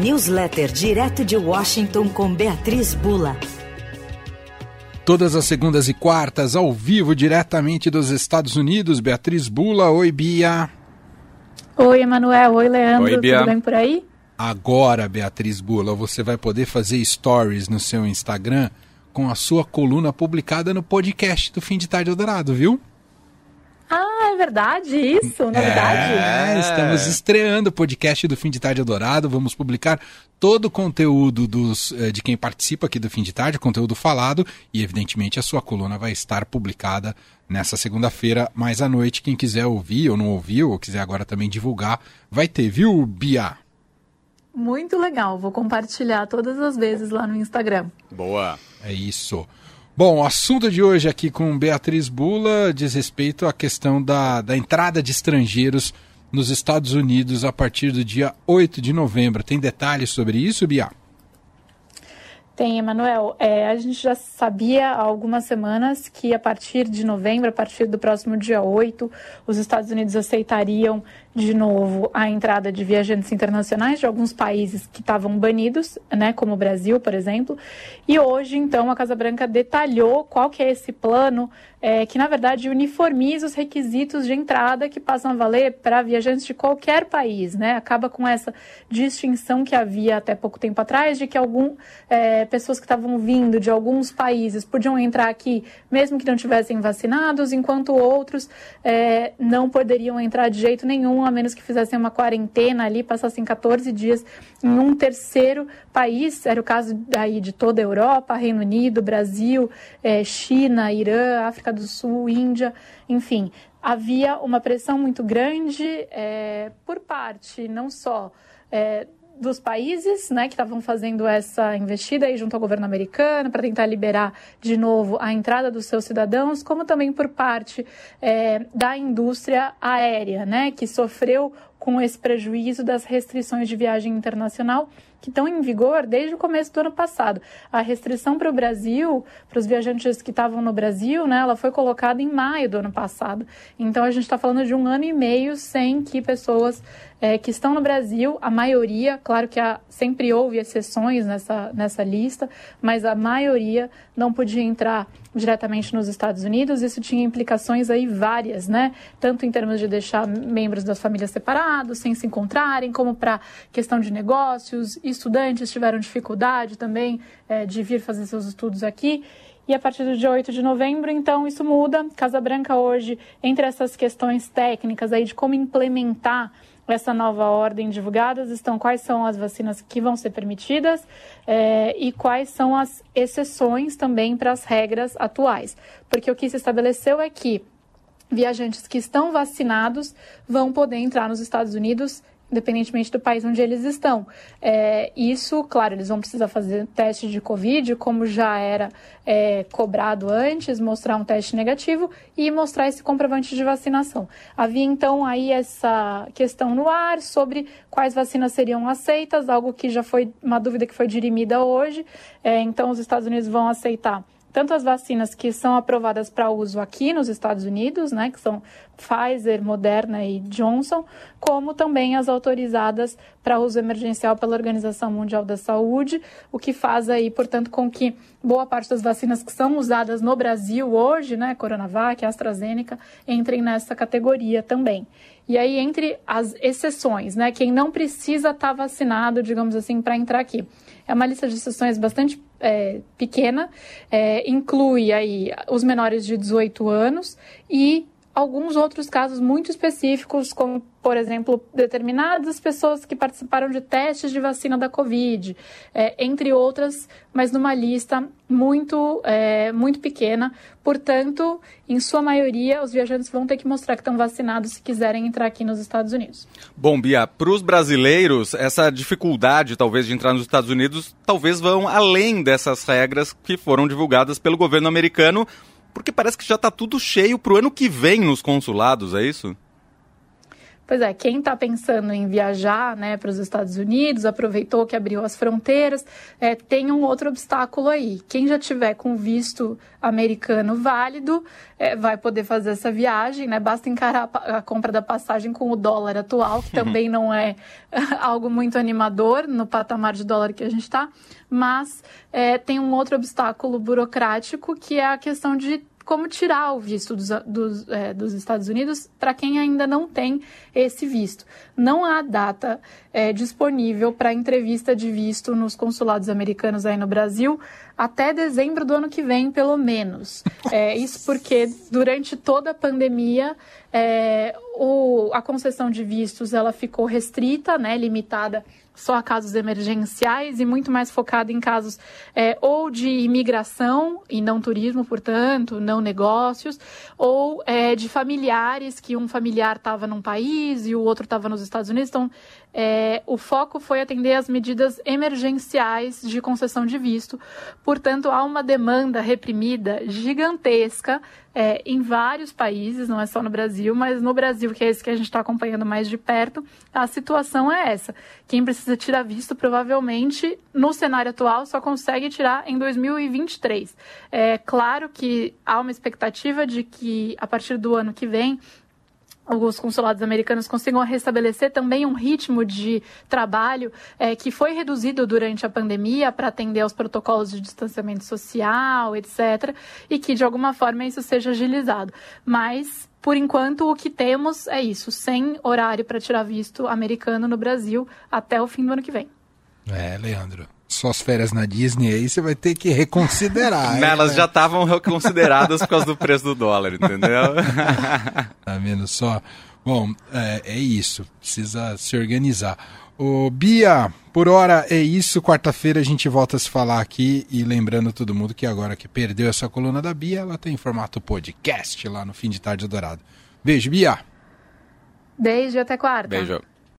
Newsletter direto de Washington com Beatriz Bula. Todas as segundas e quartas, ao vivo, diretamente dos Estados Unidos. Beatriz Bula, oi Bia. Oi, Emanuel. Oi, Leandro. Oi, Bia. Tudo bem por aí? Agora, Beatriz Bula, você vai poder fazer stories no seu Instagram com a sua coluna publicada no podcast do Fim de Tarde Eldorado, viu? Ah, é verdade isso? Novidade? É, estamos estreando o podcast do Fim de Tarde Eldorado. Vamos publicar todo o conteúdo dos, eh, de quem participa aqui do Fim de Tarde, conteúdo falado, e evidentemente a sua coluna vai estar publicada nessa segunda-feira, mais à noite. Quem quiser ouvir ou não ouviu, ou quiser agora também divulgar, vai ter, viu, Bia? Muito legal. Vou compartilhar todas as vezes lá no Instagram. Boa. É isso. Bom, o assunto de hoje aqui com Beatriz Bula diz respeito à questão da, da entrada de estrangeiros nos Estados Unidos a partir do dia 8 de novembro. Tem detalhes sobre isso, Bia? Tem, Emanuel. É, a gente já sabia há algumas semanas que a partir de novembro, a partir do próximo dia 8, os Estados Unidos aceitariam de novo a entrada de viajantes internacionais de alguns países que estavam banidos, né, como o Brasil, por exemplo. E hoje, então, a Casa Branca detalhou qual que é esse plano é, que, na verdade, uniformiza os requisitos de entrada que passam a valer para viajantes de qualquer país, né? Acaba com essa distinção que havia até pouco tempo atrás de que algum, é, pessoas que estavam vindo de alguns países podiam entrar aqui mesmo que não tivessem vacinados, enquanto outros é, não poderiam entrar de jeito nenhum a menos que fizessem uma quarentena ali, passassem 14 dias em um terceiro país. Era o caso aí de toda a Europa, Reino Unido, Brasil, é, China, Irã, África do Sul, Índia, enfim. Havia uma pressão muito grande é, por parte, não só é, dos países né, que estavam fazendo essa investida aí junto ao governo americano para tentar liberar de novo a entrada dos seus cidadãos, como também por parte é, da indústria aérea, né, que sofreu com esse prejuízo das restrições de viagem internacional que estão em vigor desde o começo do ano passado. A restrição para o Brasil, para os viajantes que estavam no Brasil, né, ela foi colocada em maio do ano passado. Então a gente está falando de um ano e meio sem que pessoas é, que estão no Brasil, a maioria, claro que há, sempre houve exceções nessa, nessa lista, mas a maioria não podia entrar diretamente nos Estados Unidos. Isso tinha implicações aí várias, né? Tanto em termos de deixar membros das famílias separados, sem se encontrarem, como para questão de negócios. Estudantes tiveram dificuldade também é, de vir fazer seus estudos aqui. E a partir do dia 8 de novembro, então, isso muda. Casa Branca hoje, entre essas questões técnicas aí de como implementar essa nova ordem divulgadas estão quais são as vacinas que vão ser permitidas é, e quais são as exceções também para as regras atuais. Porque o que se estabeleceu é que viajantes que estão vacinados vão poder entrar nos Estados Unidos independentemente do país onde eles estão. É, isso, claro, eles vão precisar fazer teste de Covid, como já era é, cobrado antes, mostrar um teste negativo e mostrar esse comprovante de vacinação. Havia então aí essa questão no ar sobre quais vacinas seriam aceitas, algo que já foi uma dúvida que foi dirimida hoje. É, então, os Estados Unidos vão aceitar tanto as vacinas que são aprovadas para uso aqui nos Estados Unidos, né, que são Pfizer, Moderna e Johnson, como também as autorizadas para uso emergencial pela Organização Mundial da Saúde, o que faz aí, portanto, com que boa parte das vacinas que são usadas no Brasil hoje, né, Coronavac, AstraZeneca, entrem nessa categoria também. E aí, entre as exceções, né, quem não precisa estar tá vacinado, digamos assim, para entrar aqui. É uma lista de exceções bastante é, pequena, é, inclui aí os menores de 18 anos e alguns outros casos muito específicos, como, por exemplo, determinadas pessoas que participaram de testes de vacina da Covid, é, entre outras, mas numa lista muito, é, muito pequena. Portanto, em sua maioria, os viajantes vão ter que mostrar que estão vacinados se quiserem entrar aqui nos Estados Unidos. Bom, Bia, para os brasileiros, essa dificuldade, talvez, de entrar nos Estados Unidos, talvez vão além dessas regras que foram divulgadas pelo governo americano porque parece que já está tudo cheio para o ano que vem nos consulados, é isso? Pois é, quem está pensando em viajar né, para os Estados Unidos, aproveitou que abriu as fronteiras, é, tem um outro obstáculo aí. Quem já tiver com visto americano válido é, vai poder fazer essa viagem, né? Basta encarar a, a compra da passagem com o dólar atual, que também não é algo muito animador no patamar de dólar que a gente está, mas é, tem um outro obstáculo burocrático que é a questão de como tirar o visto dos, dos, é, dos Estados Unidos para quem ainda não tem esse visto. Não há data é, disponível para entrevista de visto nos consulados americanos aí no Brasil até dezembro do ano que vem, pelo menos. É, isso porque durante toda a pandemia é, o, a concessão de vistos ela ficou restrita, né, limitada só a casos emergenciais e muito mais focado em casos é, ou de imigração e não turismo, portanto, não negócios, ou é, de familiares que um familiar estava num país e o outro estava nos Estados Unidos. Então, é, o foco foi atender as medidas emergenciais de concessão de visto. Portanto, há uma demanda reprimida gigantesca é, em vários países, não é só no Brasil, mas no Brasil, que é esse que a gente está acompanhando mais de perto, a situação é essa. Quem precisa tirar visto, provavelmente, no cenário atual, só consegue tirar em 2023. É claro que há uma expectativa de que, a partir do ano que vem, os consulados americanos consigam restabelecer também um ritmo de trabalho é, que foi reduzido durante a pandemia para atender aos protocolos de distanciamento social, etc., e que de alguma forma isso seja agilizado. Mas por enquanto, o que temos é isso, sem horário para tirar visto americano no Brasil até o fim do ano que vem. É, Leandro suas férias na Disney, aí você vai ter que reconsiderar. Não, elas né? já estavam reconsideradas por causa do preço do dólar, entendeu? tá vendo só? Bom, é, é isso. Precisa se organizar. Ô, Bia, por hora é isso. Quarta-feira a gente volta a se falar aqui. E lembrando todo mundo que agora que perdeu essa coluna da Bia, ela tem formato podcast lá no Fim de Tarde Dourado. Beijo, Bia. Beijo, até quarta. Beijo.